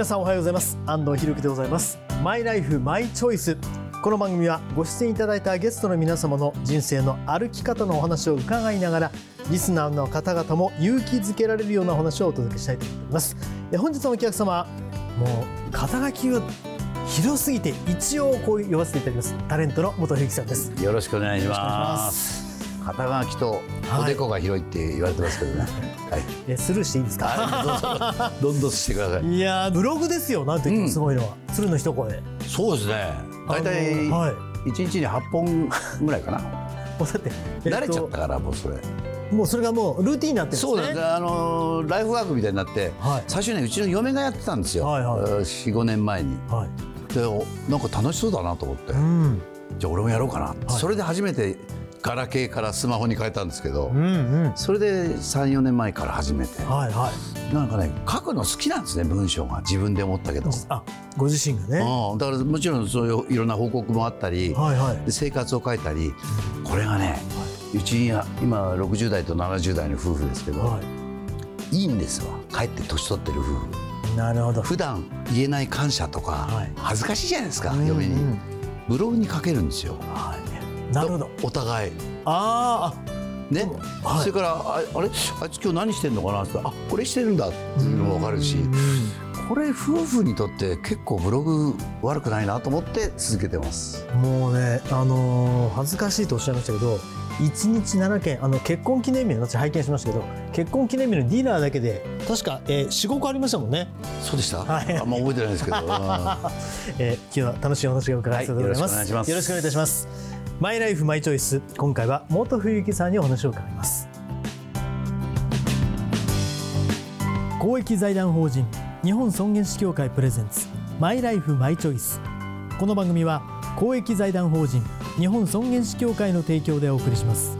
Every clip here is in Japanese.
皆さんおはようございます。安藤博樹でございます。マイライフマイチョイス。この番組はご出演いただいたゲストの皆様の人生の歩き方のお話を伺いながらリスナーの方々も勇気づけられるようなお話をお届けしたいと思います。え本日のお客様もう肩書きが広すぎて一応こう呼ばせていただきます。タレントの元冬樹さんです。よろしくお願いし。ます肩書きとおでこが広いって言われてますけどね。はい。えスルーしていいですか？はい、どんどんしてください。いやーブログですよなんといってもすごいのは、鶴の一声そうですね。大体一日に八本ぐらいかな。もうだって、えっと慣れちゃったからもうそれ。もうそれがもうルーティンになってるんですねそうです。あのライフワークみたいになって、はい最初ねうちの嫁がやってたんですよ。はいはい四五年前に。はいでおなんか楽しそうだなと思って、うんじゃあ俺もやろうかな。それで初めてガラケーからスマホに変えたんですけど、うんうん。それで三四年前から始めて。はいはい。なんかね書くの好きなんですね文章が。自分で思ったけど、あご自身がね。うん、だからもちろんそういういろんな報告もあったり、はいはい。で生活を書いたりこれがね、うちには今60代と70代の夫婦ですけど、、はい。いんですわ。帰って年取ってる夫婦。いなるほど。普段言えない感謝とか、はい。恥ずかしいじゃないですか、うん嫁に。うんブログに書けるんですよ。はいなるほど。お互い。あーね、はい。それからああれ？あいつ今日何してんのかな？ってあこれしてるんだ。っていうのも分かるし、うんこれ夫婦にとって結構ブログ悪くないなと思って続けてます。もうねあのー恥ずかしいとおっしゃいましたけど1日7件あの結婚記念日の私拝見しましたけど結婚記念日のディナーだけで確か、えー、45個ありましたもんね、そうでした、はい。あんま覚えてないですけど。うん。えー、今日は楽しいお話が伺わせていただきます,、はいよろしくお願いします。よろしくお願いいたしますマイライフマイチョイス今回は元冬木さんにお話を伺います。公益財団法人日本尊厳死協会プレゼンツマイライフマイチョイスこの番組は公益財団法人日本尊厳死協会の提供でお送りします。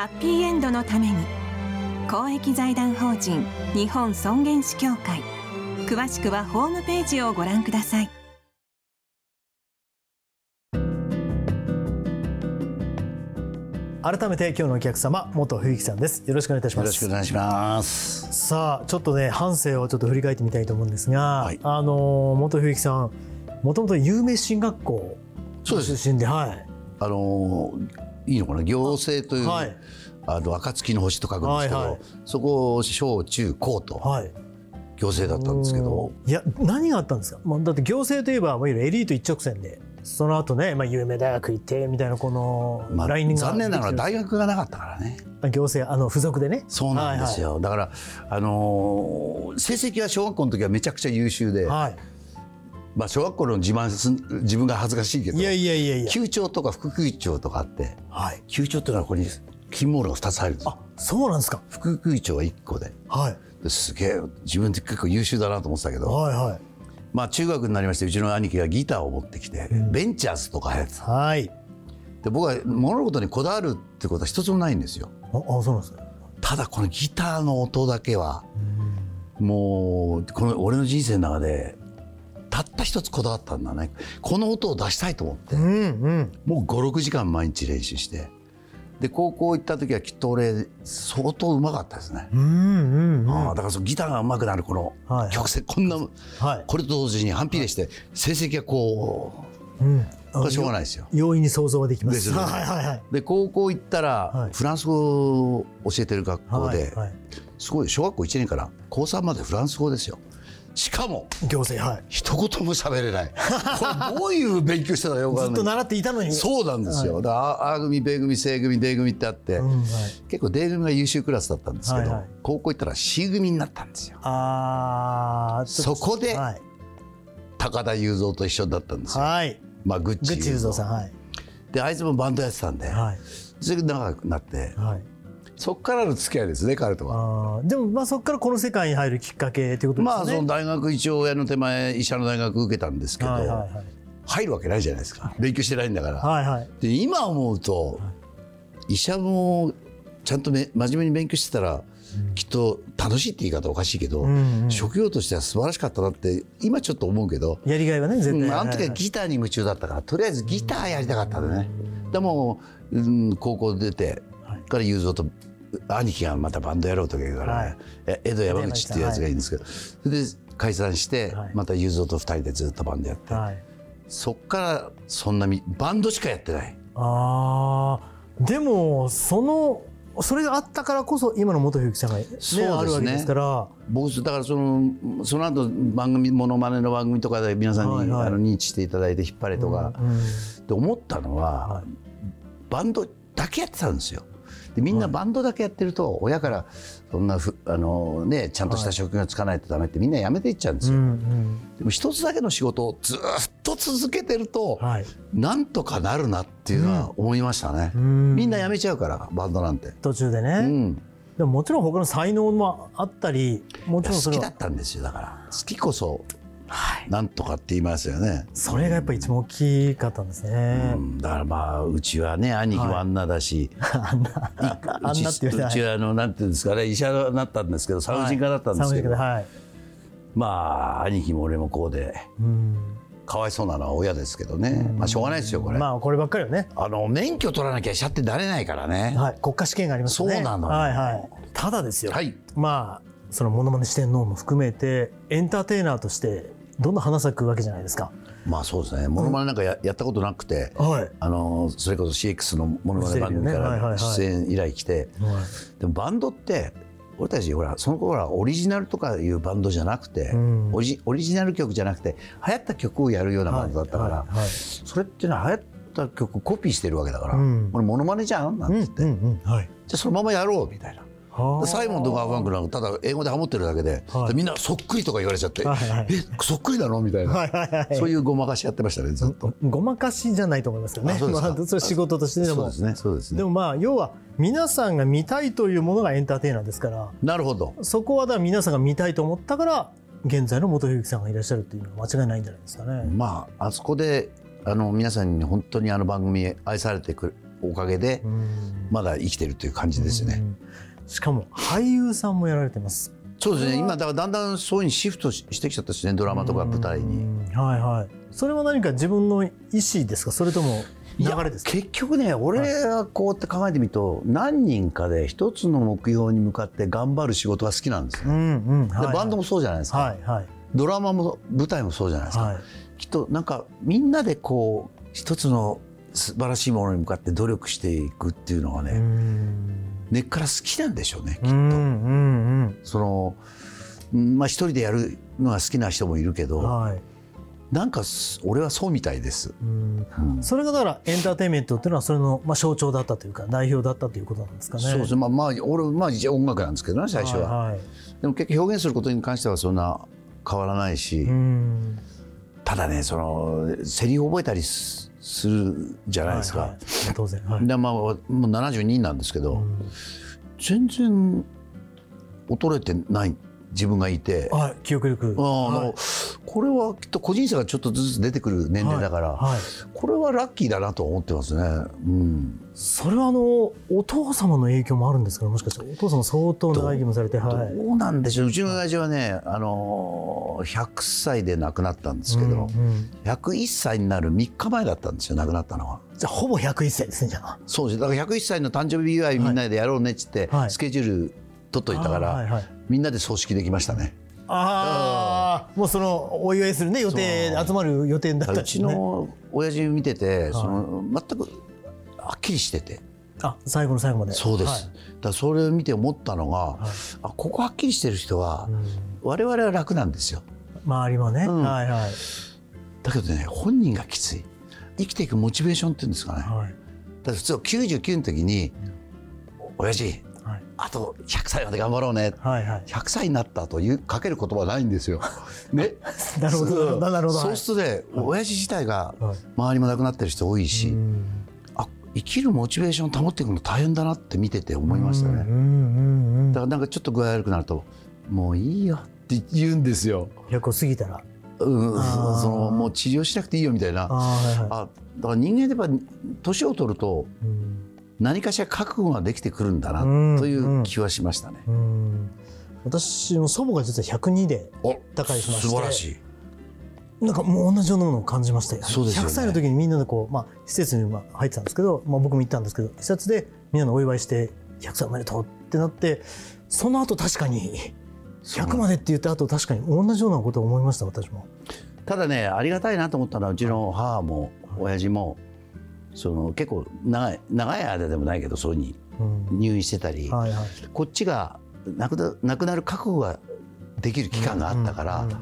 ハッピーエンドのために公益財団法人日本尊厳死協会詳しくはホームページをご覧ください。改めて今日のお客様元冬木さんです。よろしくお願いいたしよろしますくお願いします。さあちょっとね半生をちょっと振り返ってみたいと思うんですが、はい。あの元冬木さんもともと有名進学校出身ではい。あのーいいのかな？行政という、はい。あの暁の星と書くんですけど、はいはい。そこを小中高とはい。行政だったんですけど。いや何があったんですか、まあ、だって行政といえばいわゆるエリート一直線でその後ね、まあ、有名大学行ってみたいなこのまあラインが残念ながら大学がなかったからね。る行政あの付属でね。そうなんですよ、だからあのー成績は小学校の時はめちゃくちゃ優秀で、はい、まあ、小学校の自慢す自分が恥ずかしいけどい、やいやいやいや。級長とか副級長とかあってはい。級長っていうのはここに金モールが2つ入るんですよ。あそうなんですか。副級長は1個で。はい。ですげえ自分って結構優秀だなと思ってたけど、はいはい。まあ中学になりましてうちの兄貴がギターを持ってきて、ベンチャーズとか流行ってた。はい。で僕は物事にこだわるってことは一つもないんですよ。ああそうなんですねただこのギターの音だけは、もうこの俺の人生の中でたった一つこだわったんだね。この音を出したいと思って、うんうん。もう56時間毎日練習して。で高校行った時はきっと俺相当うまかったですね、うんうんうん。ああだからそのギターがうまくなるこのはいはい。曲線、こんなはい。これと同時に反比例して成績がこうん。うこれしょうがないですよ。容易に想像はできます。ね。はいはいはい。で高校行ったら、はい。フランス語を教えてる学校で、はいはい。すごい小学校1年から高3までフランス語ですよしかも行政はい。一言も喋れない。これ どういう勉強してたかよずっと習っていたのに。そうなんですよ、だからあ A 組 B 組 C 組 D 組ってあって、うんはい。結構 D 組が優秀クラスだったんですけど、はいはい。高校行ったら C 組になったんですよ。あそこではい。高田雄三と一緒だったんですよ、はい。まあグッチグッチ雄三さんはい。であいつもバンドやってたんで、はい。それで長くなってはいそこからの付き合いですね彼とは。でもまあそこからこの世界に入るきっかけということですよね。まあその大学一応親の手前医者の大学受けたんですけど、はいはいはい入るわけないじゃないですか勉強してないんだから。はいはいで今思うと医者もちゃんとめ真面目に勉強してたら、きっと楽しいって言い方おかしいけど、んうん職業としては素晴らしかったなって今ちょっと思うけど、やりがいはね絶対。うんあの時ははいギターに夢中だったからとりあえずギターやりたかったんでね。でも、うん、高校出てから雄三と兄貴がまたバンドやろうとか言うから、はいねえ江戸山口っていうやつがいいんですけど、それで解散して、はいまた雄三と二人でずっとバンドやって、はい。そっからそんなみバンドしかやってない。ああでもそのそれがあったからこそ今の元冬木さんが、ねそうですねあるわけですから。僕だからそのその後番組モノマネの番組とかで皆さんに、はいはいあの認知していただいて引っ張れとか、うんで思ったのは、はいバンドだけやってたんですよ。でみんなバンドだけやってると親からそんなふあの、ね、ちゃんとした職業つかないとダメってみんなやめていっちゃうんですうよ。んでも一つだけの仕事をずっと続けてると、うんはい。なんとかなるなっていうのは思いましたね。うんみんなやめちゃうからバンドなんて。途中でね。うん、でももちろん他の才能もあったりもちろん好きだったんですよだから好きこそなんとかって言いますよね。それがやっぱり一番大きかったんですね。うん、だからまあうちはね兄貴もあんなだし、あんなあうんちなっていううちはあのなんていうんですかね医者になったんですけど産婦人科だったんですけど、はい。まあ兄貴も俺もこうでうんかわいそうなのは親ですけどね、まあしょうがないですよこれ、まあこればっかりはね。あの免許取らなきゃ医者ってなれないからねはい。国家試験がありますよね。そうなのよはいはい。ただですよ。はいまあそのモノマネ四天王も含めてエンターテイナーとしてどんどん花咲くわけじゃないですか。まあそうですね。モノマネなんかややったことなくて、はい。あのそれこそ CX のモノマネ番組からい出演依頼来て、でもバンドって俺たちほらその頃はオリジナルとかいうバンドじゃなくて、ん。オリジオリジナル曲じゃなくて流行った曲をやるようなバンドだったから、はいはいはい。それっていうのは流行った曲コピーしてるわけだから、うん。俺モノマネじゃん？なんつって、うんうんうん。はい。じゃあそのままやろうみたいな。サイモンとかファンクなんかただ英語でハモってるだけで,、はいでみんなそっくりとか言われちゃって、はいはいえそっくりなのみたいな、はいはいはい。そういうごまかしやってましたねずっと。ごまかしじゃないと思いますけどね。まあそれ仕事としてでもそうで。すねそうですねでもまあ要は皆さんが見たいというものがエンターテイナーですからなるほどそこはだ皆さんが見たいと思ったから現在の元冬木さんがいらっしゃるっていうのは間違いないんじゃないですかね。まああそこであの皆さんに本当にあの番組愛されてくるおかげで、うんまだ生きてるという感じですね。うんしかも俳優さんもやられてます。そうですね今だからだんだんそういうふうにシフトししてきちゃったですねドラマとか舞台に。うんはいはい。それは何か自分の意思ですか？それとも流れですか？結局ね俺がこうやって考えてみると何人かで一つの目標に向かって頑張る仕事が好きなんですよ。うんうん。ではいバンドもそうじゃないですか、はいはいドラマも舞台もそうじゃないですか、はい。きっとなんかみんなでこう一つの素晴らしいものに向かって努力していくっていうのがね、うん根っから好きなんでしょうねきっと。うんうんそのうんまあ一人でやるのが好きな人もいるけど、うん。はい。なんかす俺はそうみたいです。うんうんそれがだからエンターテインメントっていうのはそれのまあ象徴だったというか代表だったということなんですかね。そうですねまあまあ俺まあ一応音楽なんですけどね最初は、はいはいでも結局表現することに関してはそんな変わらないし、うんただねそのセリフ覚えたりすするじゃないですか、はいはい。当然。はい。でまあもう72なんですけど、うん。全然衰えてない自分がいて、あはい記憶力。あはい。のこれはきっと個人差がちょっとずつ出てくる年齢だから、はいはい。これはラッキーだなと思ってますね。うん、それはあのお父様の影響もあるんですかね？もしかして。お父様相当長生きもされてはい。どうなんでしょう？うちの親父はね、あのー100歳で亡くなったんですけど、うんうん。101歳になる3日前だったんですよ亡くなったのは。じゃあほぼ101歳ですねじゃあ。そうです。だから101歳の誕生日祝いみんなでやろうねっつって、はい。スケジュール取っといたから、はいはい。みんなで葬式できましたね。ああもうそのお祝いするね予定集まる予定だったんう。ちの親父見てて、その全くはっきりしてて。あ最後の最後まで。そうです、はい。だからそれを見て思ったのが、あここはっきりしてる人は、うん。我々は楽なんですよ。周りはね、うん。はいはい。だけどね本人がきつい。生きていくモチベーションっていうんですかね、はい。だ普通99の時に「親父はいあと100歳まで頑張ろうね」はいはい。100歳になったというかける言葉はないんですよ。ね、なるほどなるほど。そうするとね、親父自体がはい周りも亡くなってる人多いし、うん生きるモチベーションを保っていくの大変だなって見てて思いましたね。だからなんかちょっと具合悪くなると「もういいよ」って言うんですよ。結構過ぎたらうん、そのもう治療しなくていいよみたいな。あーはいはいあだから人間ってやっぱ年を取るとうん何かしら覚悟ができてくるんだなうんという気はしましたね。うん私も祖母が実は102でお他界しまして素晴らしい。なんかもう同じようなものを感じましたよ。ね100歳の時にみんなでこう、まあ、施設にまあ入ってたんですけど、まあ、僕も行ったんですけど施設でみんなのお祝いして100歳おめでとうってなってその後確かに100までって言った後確かに同じようなことを思いました私も。ただねありがたいなと思ったのはうちの母も親父もその結構長い長い間でもないけどそういに入院してたり、はいはい、こっちが亡くな亡くなる覚悟ができる期間があったから、うんうん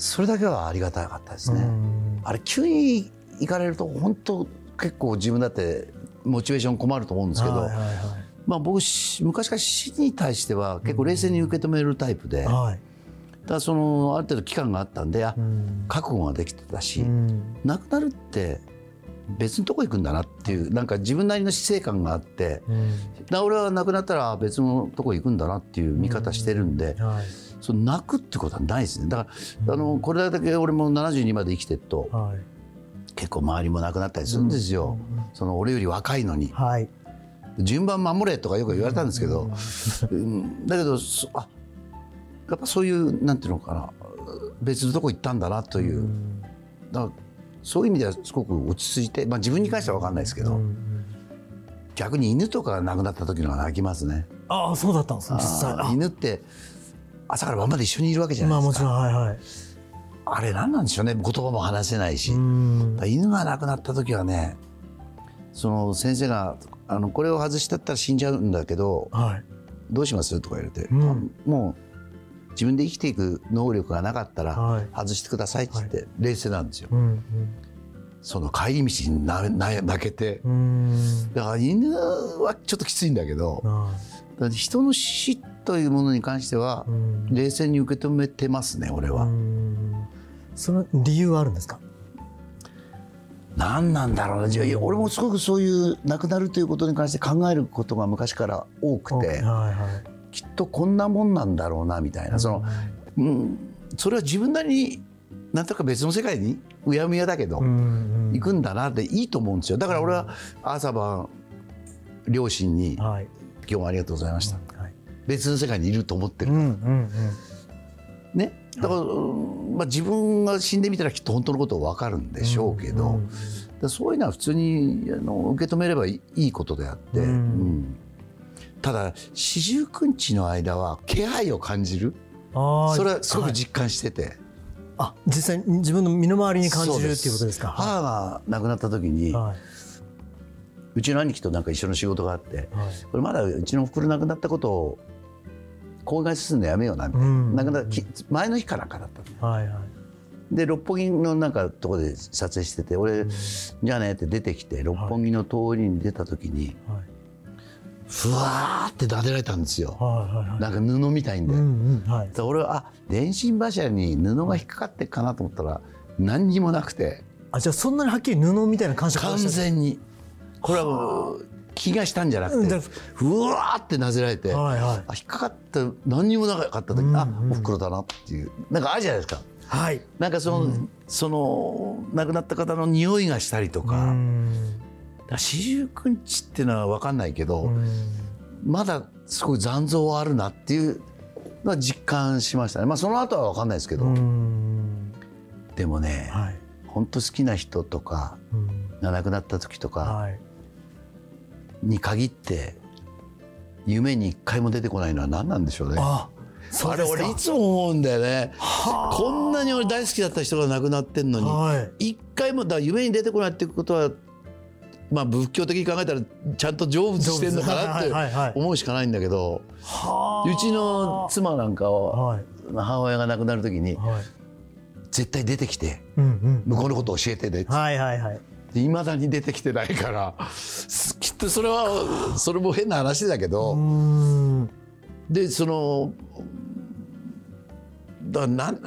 それだけはありがたかったですね。うん。うんあれ急に行かれると本当結構自分だってモチベーション困ると思うんですけど、はいはいはいまあ、僕し昔から死に対しては結構冷静に受け止めるタイプで、だかはい。らそのある程度期間があったんであうん。覚悟ができてたし、うん。亡くなるって別のとこ行くんだなっていうなんか自分なりの死生観があってうん。俺は亡くなったら別のとこ行くんだなっていう見方してるんで、はい。その泣くってことはないですね。だから、あのこれだけ俺も72まで生きてるとはい。結構周りも亡くなったりするんですよ、その俺より若いのに。はい。順番守れとかよく言われたんですけど、うん。だけどそあやっぱそういうなんていうのかな別のとこ行ったんだなという、うん。だからそういう意味ではすごく落ち着いて、まあ、自分に関しては分かんないですけど、逆に犬とかが亡くなった時の方が泣きますね。ああそうだったんです実際。犬って朝から晩まで一緒にいるわけじゃないですか。まあもちろんはいはい。あれ何なんでしょうね言葉も話せないし、犬が亡くなった時はねその先生があのこれを外したったら死んじゃうんだけどはい。どうします？とか言われて、うん。もう自分で生きていく能力がなかったらはい。外してくださいって言って冷静なんですよ。うんその帰り道になな泣けて。うんうん。だから犬はちょっときついんだけど人の死というものに関しては冷静に受け止めてますね俺は。うん。その理由はあるんですか？何なんだろうなじゃあいや俺もすごくそういう亡くなるということに関して考えることが昔から多くて。はいはいきっとこんなもんなんだろうなみたいな。その、うん、それは自分なりになんとか別の世界にうやむやだけど、行くんだなでいいと思うんですよ。だから俺は朝晩両親に「はい。今日もありがとうございました」はい。別の世界にいると思ってる、うんうんね。だから、まあ、自分が死んでみたらきっと本当のこと分かるんでしょうけど、うんうん。だからそういうのは普通にあの受け止めればいいいいことであって、うん。うんただ四十九日の間は気配を感じる。それはすごはいく実感してて、あ実際に自分の身の回りに感じるっていうことですか？母が亡くなった時に、はうちの兄貴となんか一緒の仕事があっていはい。これまだうちのおふくろ亡くなったことを公害するのやめようなみたいな、うん。亡くなったき前の日かなんかだったのはいはい。で六本木のなんかとこで撮影してて俺、じゃあねって出てきて六本木の通りに出た時に、はいふわーって撫でられたんですよ、はいはいはい。なんか布みたいんで、うんうんはい。で俺はあ電信柱に布が引っかかってっかなと思ったら何にもなくて。あじゃあそんなにはっきり布みたいな感触完全に。これはもう気がしたんじゃなくて。ふわーってなぜられて、はいはい。あ引っかかった何にもなかった時、うんあおふくろだなっていう。なんかあるじゃないですか。はい。なんかその,、その亡くなった方の匂いがしたりとか,、うん四十九日っていうのは分かんないけど、うん。まだすごい残像はあるなっていうのは実感しましたね。まあその後は分かんないですけど、うん。でもね、はい。本当好きな人とかうん。が亡くなった時とかはい。に限って夢に一回も出てこないのは何なんでしょうね。ああれ俺いつも思うんだよね。はあ。こんなに俺大好きだった人が亡くなってんのにはい。一回もだ夢に出てこないってことはまあ仏教的に考えたらちゃんと成仏してんのかなって思うしかないんだけどはあ。うちの妻なんかははい。母親が亡くなる時にはい。絶対出てきて向こうのこと教えてねって。はいはいはい。いまだに出てきてないからす きっとそれはそれも変な話だけど、うん。でそのだなん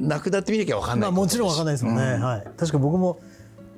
亡くなってみなきゃ分かんないまあもちろんわかんないですもんね、うん。はい。確か僕も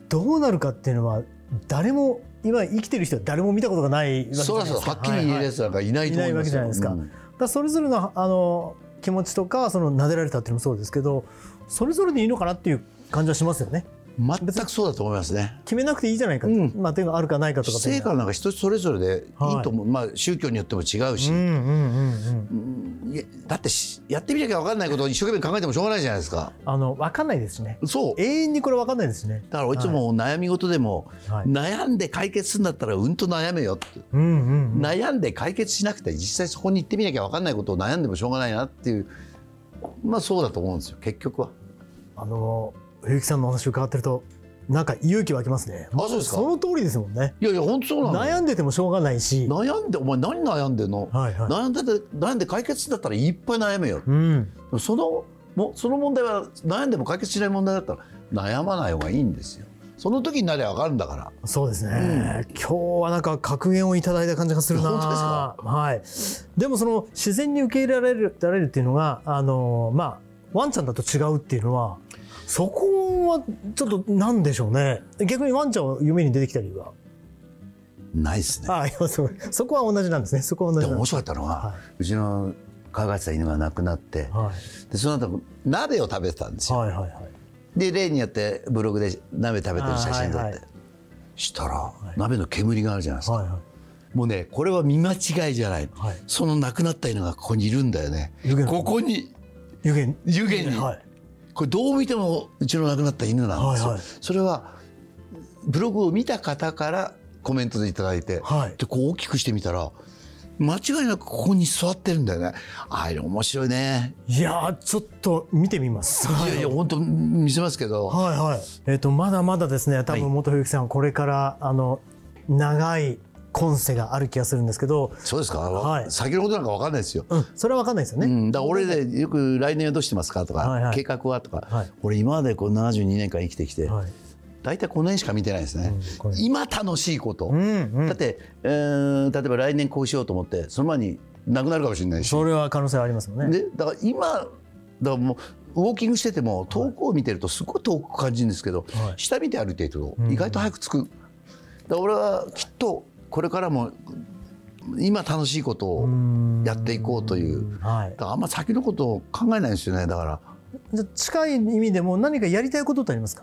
どうなるかっていうのは誰も今生きてる人は誰も見たことがないわけじゃないですか。はっきり言えるやつなんかいないと思いますよ。いないわけじゃないですか。だからそれぞれのあの気持ちとかその撫でられたっていうのもそうですけどそれぞれでいいのかなっていう感じはしますよね。うん全くそうだと思いますね。決めなくていいじゃないかと、うん。まあ、っていうのがあるかないかとか。成果なんか人それぞれでいいと思う、まあ宗教によっても違うし、うんうんうんうんいやだってしやってみなきゃ分かんないことを一生懸命考えてもしょうがないじゃないですか。あの分かんないですしね。そう。永遠にこれ分かんないですしね。だからいつも悩み事でも、はい。悩んで解決するんだったらうんと悩めよって、うんうんうん。悩んで解決しなくて実際そこに行ってみなきゃ分かんないことを悩んでもしょうがないなっていう。まあそうだと思うんですよ。結局は。あの冬木さんのお話を伺ってるとなんか勇気湧きますね。あそうですか。その通りですもんね。いやいや本当そうなの悩んでてもしょうがないし。悩んでお前何悩んでんの、はいはい。悩んでて悩んで解決するんだったらいっぱい悩めよ。うん。そのもその問題は悩んでも解決しない問題だったら悩まない方がいいんですよ。その時になりゃ分かるんだから。そうですね、今日はなんか格言をいただいた感じがするな本当ですか？はい。でもその自然に受け入れられるられるっていうのがあのまあワンちゃんだと違うっていうのはそこはちょっとなんでしょうね。逆にワンちゃんは夢に出てきたりは？ないですね。あいやそう。そこは同じなんですね。そこは同でも面白かったのは、はうちの可愛がってた犬が亡くなってはでその後鍋を食べてたんですいよ。はいはいはい。で例によってブログで鍋食べてる写真撮って、あはいはい。したら、鍋の煙があるじゃないですか、はいはい。もうねこれは見間違いじゃない、はい。その亡くなった犬がここにいるんだよね。ここに。湯気。湯気に、はいこれどう見てもうちの亡くなった犬なんですよ、はいはい。それはブログを見た方からコメントでいただいて、はい。でこう大きくしてみたら間違いなくここに座ってるんだよね。ああいうの面白いね。いやーちょっと見てみます。いやいや本当見せますけど、はいはい。えっ、とまだまだですね。多はい。分元冬木さんはこれからあの長い今世がある気がするんですけど、そうですか、はい。先のことなんか分かんないですよ、うん、それはわかんないですよね。うん、だから俺でよく来年はどうしてますか？とか、はいはい。計画は？とか、はい。俺今までこう72年間生きてきて、はい。大体この辺しか見てないですね、うん今楽しいこと、うんうん。だって、えー例えば来年こうしようと思ってその前になくなるかもしれないし、それは可能性はありますよね。でだから今だからもうウォーキングしてても遠くを見てるとすごい遠く感じるんですけど、はい。下見て歩いているとうん。意外と早く着く、だから俺はきっとこれからも今楽しいことをやっていこうという。はい。だ。からあんま先のことを考えないんですよね。だから。じゃあ近い意味でも何かやりたいことってありますか？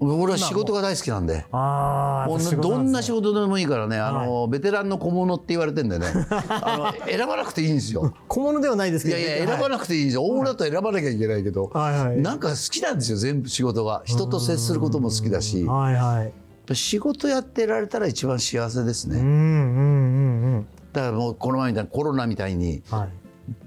俺は仕事が大好きなんで。ああ、もうやっぱ仕事どんな仕事でもいいからね、あのベテランの小物って言われてんでね。あの選ばなくていいんですよ。小物ではないですいけど、やいや選ばななくていいんですよ。大物だと選ばなきゃいけないけど、はいはい。なんか好きなんですよ全部仕事が。人と接することも好きだし。はいはい。仕事やってられたら一番幸せですね、うんうんうんうん。だからもうこの前みたいなコロナみたいにはい。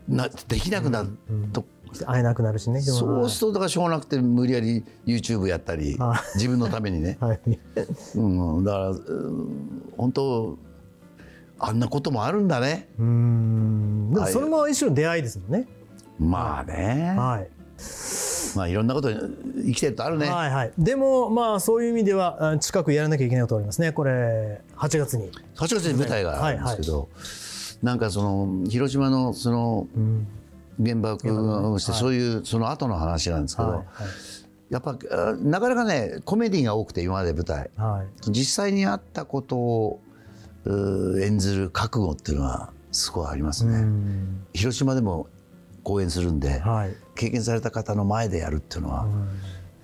なできなくなると、会えなくなるしね。そうするとだからしょうがなくて無理やり YouTube やったりは自分のためにね、はい。うん、だからうん本当あんなこともあるんだねうーん。でもそれも一種の出会いですもんね。まあね、はい。まあいろんなこと生きてるとあるね、はいはい。でもまあそういう意味ではあ近くやらなきゃいけないことがありますね。これ8月に。8月に舞台があるんですけど、なんかその広島のそのうん。原爆をして、はいそういうその後の話なんですけど、はいやっぱあなかなかねコメディが多くて今まで舞台はい。実際にあったことを演ずる覚悟っていうのはすごいありますうね。ん。広島でも公演するんで、はい。経験された方の前でやるっていうのは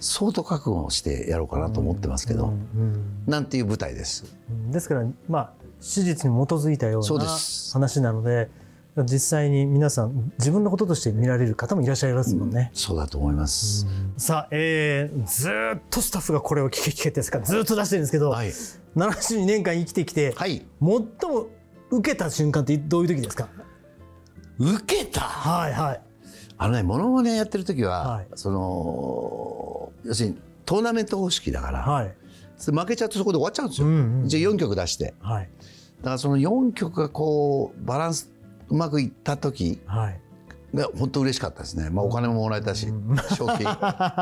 相当覚悟をしてやろうかなと思ってますけど、うんうんなんていう舞台です。うんですからまあ史実に基づいたよそううな話なので実際に皆さん自分のこととして見られる方もいらっしゃいますもんね。そうだと思います。さあ、えーずーっとスタッフがこれを聞け聞けってですからずーっと出してるんですけど、はい。72年間生きてきて、はい。最も受けた瞬間ってどういう時ですか？受けた？はいはい。あのね、モノマネやってる時は、はい。その要するにトーナメント方式だから、はい。負けちゃうとそこで終わっちゃうんですよ。うんうんじゃあ4曲出して、はい。だからその4曲がこうバランスうまくいった時はい。が本当嬉しかったですね。まあお金ももらえたし、賞金。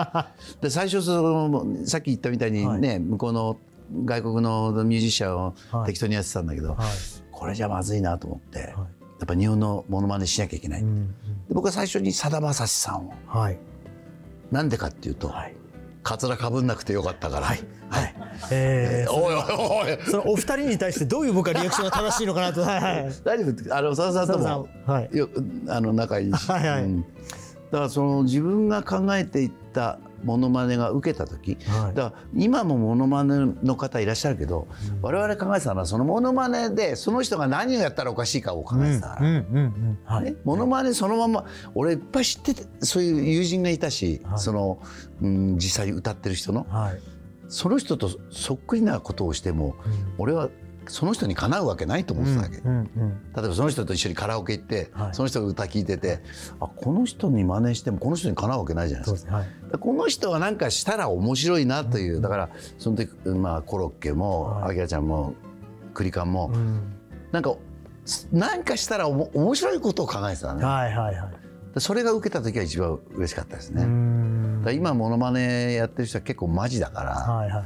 で最初そのさっき言ったみたいにね、向こうの外国のミュージシャンをはい。適当にやってたんだけど、はい。これじゃまずいなと思って、やっぱ日本のモノマネしなきゃいけない。うんうん。で僕は最初にさだまさしさんを。はい。なんでかっていうと、はい。カツラかぶんなくてよかったから、はい。はい。えーおいおいおい。そのお二人に対してどういう僕はリアクションが正しいのかなと。はいはい。大丈夫？あの佐々さんとも。はい。よあの仲いいし、はいはい。うん。だからその自分が考えていったモノマネが受けた時、はい。だから今もモノマネの方いらっしゃるけど、我々考えてたのはそのモノマネでその人が何をやったらおかしいかを考えてたから、うんうんうんはい。ね、モノマネそのまま俺いっぱい知っててそういう友人がいたし、はい。その、うん、実際に歌ってる人の。はい。その人とそっくりなことをしても俺はその人にかなうわけないと思ってたわけ。うんうん例えばその人と一緒にカラオケ行って、はい。その人が歌聴いててあこの人に真似してもこの人にかなうわけないじゃないですか。はい。でこの人は何かしたら面白いなという、だからその時、まあ、コロッケもはい。あきらちゃんもクリカンも、うん。なんか何かしたらおも面白いことを考えてたね。はいはいはい。でそれが受けた時は一番嬉しかったですね。今モノマネやってる人は結構マジだから、はいはい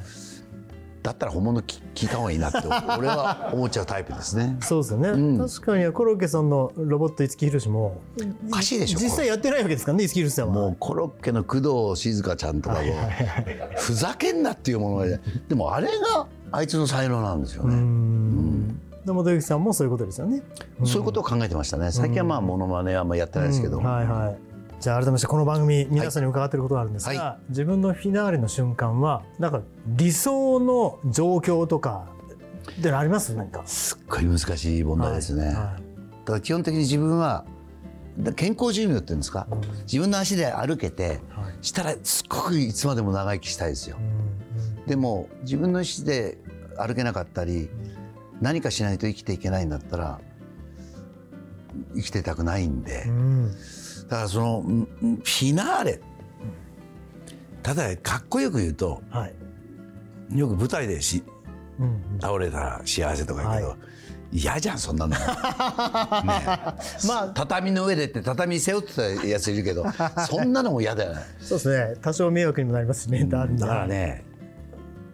だったら本物聞聞いた方がいいなって 俺は思っちゃうタイプですね。そうですよね、うん。確かにコロッケさんのロボット五木ひろしもおかしいでしょ。実際やってないわけですからね五木ひろしさんは。もうコロッケの工藤静香ちゃんとかもふざけんなっていうものででもあれがあいつの才能なんですようね。ん。でもさんもそういうことですよね。そういうことを考えてましたね。最近はまあモノマネはあんまやってないですけど。うん。はいはいじゃあ改めましてこの番組皆さんに伺っていることがあるんですが、は自分のフィナーレの瞬間はなんか理想の状況とかってのあります？何か。すっごい難しい問題ですね。はい。だから基本的に自分はだ健康寿命っていうんですか、自分の足で歩けてはい。したらすっごくいつまでも長生きしたいですよ。う。んでも自分の意思で歩けなかったり何かしないと生きていけないんだったら生きてたくないんで。うんうんだからそのフィナーレ。ただかっこよく言うとはい。よく舞台でしうんうん。倒れたら幸せとか言うけど、は嫌じゃんそんなの。ねえ。まあ。畳の上でって畳背負ってたやついるけど そんなのも嫌だよね。そうですね。多少迷惑にもなりますしね、あるんでだからね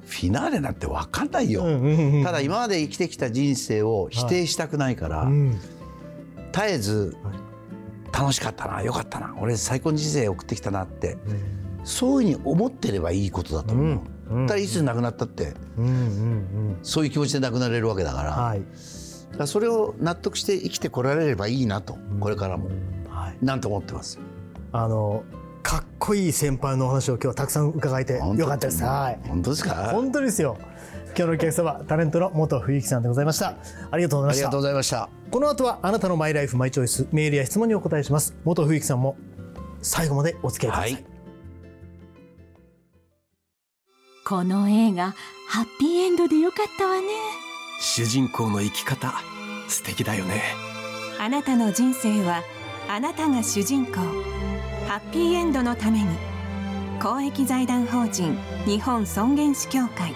フィナーレなんて分かんないよ。うんうんうんただ今まで生きてきた人生を否定したくないから、うん。絶えず楽しかったなよかったな俺最高の人生送ってきたなってそういうふうに思ってればいいことだと思う。うんうんだからいつ亡くなったってうんうんうん。そういう気持ちで亡くなれるわけだから,、はい。らそれを納得して生きてこられればいいなとこれからも。はい。なんて思ってます？あのかっこいい先輩のお話を今日はたくさん伺えてよかったです。はい。本当ですか？本当ですよ今日のお客様タレントの元冬木さんでございました。ありがとうございました。ありがとうございました。この後はあなたのマイライフマイチョイスメールや質問にお答えします。元冬木さんも最後までお付き合いください、はい。この映画ハッピーエンドでよかったわね。主人公の生き方素敵だよね。あなたの人生はあなたが主人公。ハッピーエンドのために公益財団法人日本尊厳死協会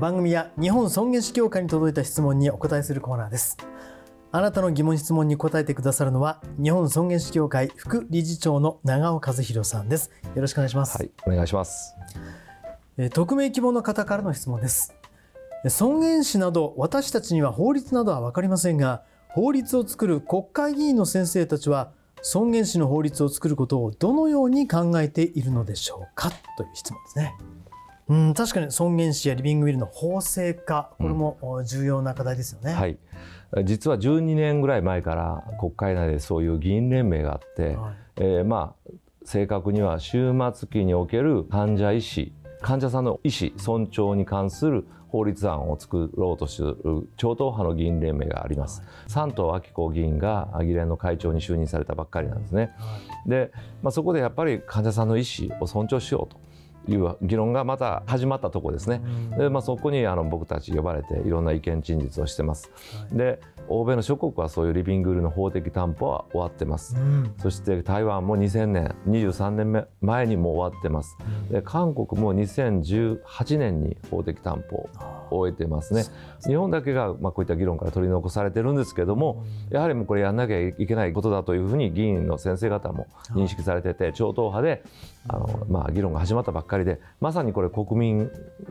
番組や日本尊厳死協会に届いた質問にお答えするコーナーです。あなたの疑問質問に答えてくださるのは日本尊厳死協会副理事長の長尾和弘さんです。よろしくお願いします、はい、お願いします。えー匿名希望の方からの質問です。えー尊厳死など私たちには法律などは分かりませんが法律を作る国会議員の先生たちは尊厳死の法律を作ることをどのように考えているのでしょうか？という質問ですねうん確かに尊厳死やリビングウィルの法制化これもお重要な課題ですよね、はい、実は12年ぐらい前から国会内でそういう議員連盟があって、はいえーまあ正確には終末期における患者医師患者さんの医師尊重に関する法律案を作ろうとする超党派の議員連盟があります。山東明子議員が議連の会長に就任されたばっかりなんですね。で、まあ、そこでやっぱり患者さんの意思を尊重しようと。いう議論がまた始まったところですね。でまあ、そこにあの僕たち呼ばれていろんな意見陳述をしてます。で欧米の諸国はそういうリビングルの法的担保は終わってます。そして台湾も2000年23年目前にもう終わってます。で韓国も2018年に法的担保を終えてますね。日本だけがまあこういった議論から取り残されてるんですけども、やはりもうこれやんなきゃいけないことだというふうに議員の先生方も認識されてて超党派であのまあ議論が始まったばっかりでまさにこれ国民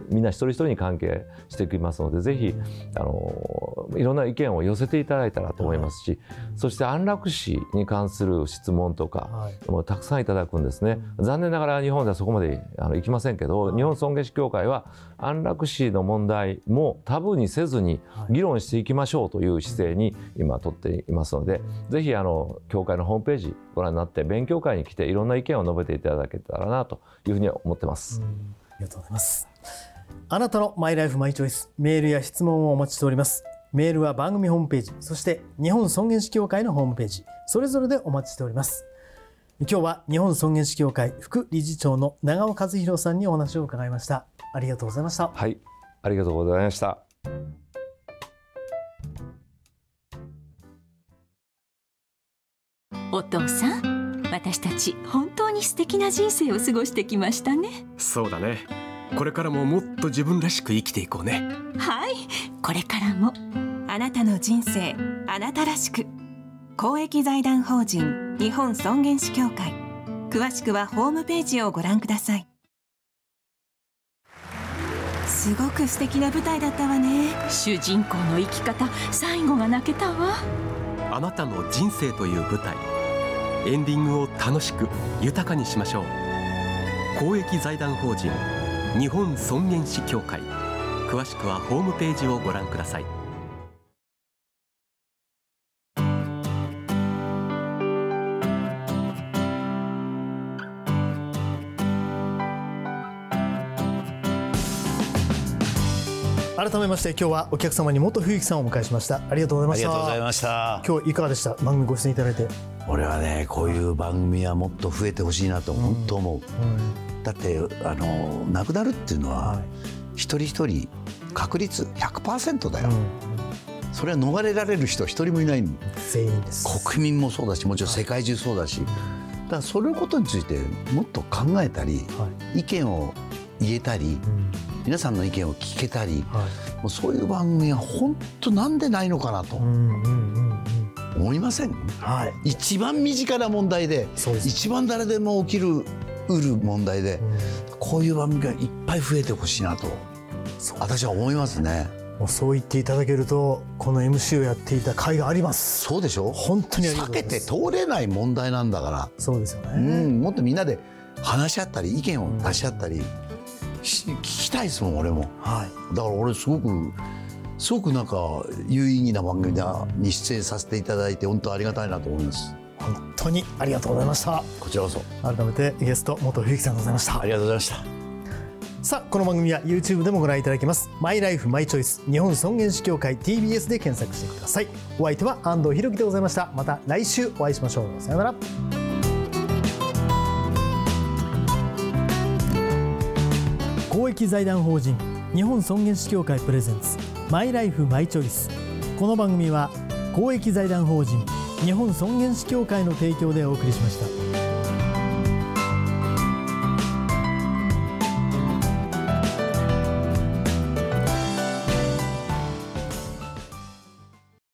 みんな一人一人に関係してきますのでぜひあのいろんな意見を寄せていただいたらと思いますし、そして安楽死に関する質問とかもたくさんいただくんですね。残念ながら日本ではそこまであのいきませんけど日本尊厳死協会は安楽死の問題もタブーにせずに議論していきましょうという姿勢に今取っていますのでぜひあの協会のホームページご覧になって勉強会に来ていろんな意見を述べていただけたらなというふうに思ってます。ありがとうございます。あなたのマイライフマイチョイスメールや質問をお待ちしております。メールは番組ホームページ、そして日本尊厳死協会のホームページ、それぞれでお待ちしております。今日は日本尊厳死協会副理事長の長尾和弘さんにお話を伺いました。ありがとうございました。はい、ありがとうございました。お父さん私たち本当に素敵な人生を過ごしてきましたねそうだねこれからももっと自分らしく生きていこうねはいこれからもあなたの人生あなたらしく公益財団法人日本尊厳死協会。詳しくはホームページをご覧ください。すごく素敵な舞台だったわね。主人公の生き方最後が泣けたわ。あなたの人生という舞台。エンディングを楽しく豊かにしましょう。公益財団法人日本尊厳死協会。詳しくはホームページをご覧ください。改めまして今日はお客様に元冬木さんをお迎えしました。ありがとうございまありした。がとうございました。今日いかがでした？番組ご出演いただいて。俺はねこういう番組はもっと増えてほしいなと本当思う、だってあの亡くなるっていうのは、はい。一人一人確率100%だよ、うん。それは逃れられる人一人もいない。全員です。国民もそうだしもちろん世界中そうだし。だからそのことについてもっと考えたりはい。意見を言えたりうん皆さんの意見を聞けたりはい。もうそういう番組は本当なんでないのかなとうんうんうんうん。思いません？はい。一番身近な問題で。一番誰でも起きるうる問題でうんこういう番組がいっぱい増えてほしいなと私は思いますねもうそう言っていただけるとこの MC をやっていた甲斐があります。そうでしょ？本当に避け。て通れない問題なんだからそうですようね。ん、もっとみんなで話し合ったり意見を出し合ったりし聞きたいですもん俺も。はい。だから俺すごくすごくなんか有意義な番組だに出演させていただいて本当ありがたいなと思います。本当にありがとうございました。こちらこそ。改めてゲスト元冬木さんでございました。あ。りがとうございました。さあこの番組は YouTube でもご覧いただけます。マイライフマイチョイス日本尊厳死協会 TBS で検索してください。お相手は安藤博樹でございました。また来週お会いしましょう。さようなら益財団法人日本尊厳死協会プレゼンツマイライフマイチョイス。この番組は公益財団法人日本尊厳死協会の提供でお送りしました。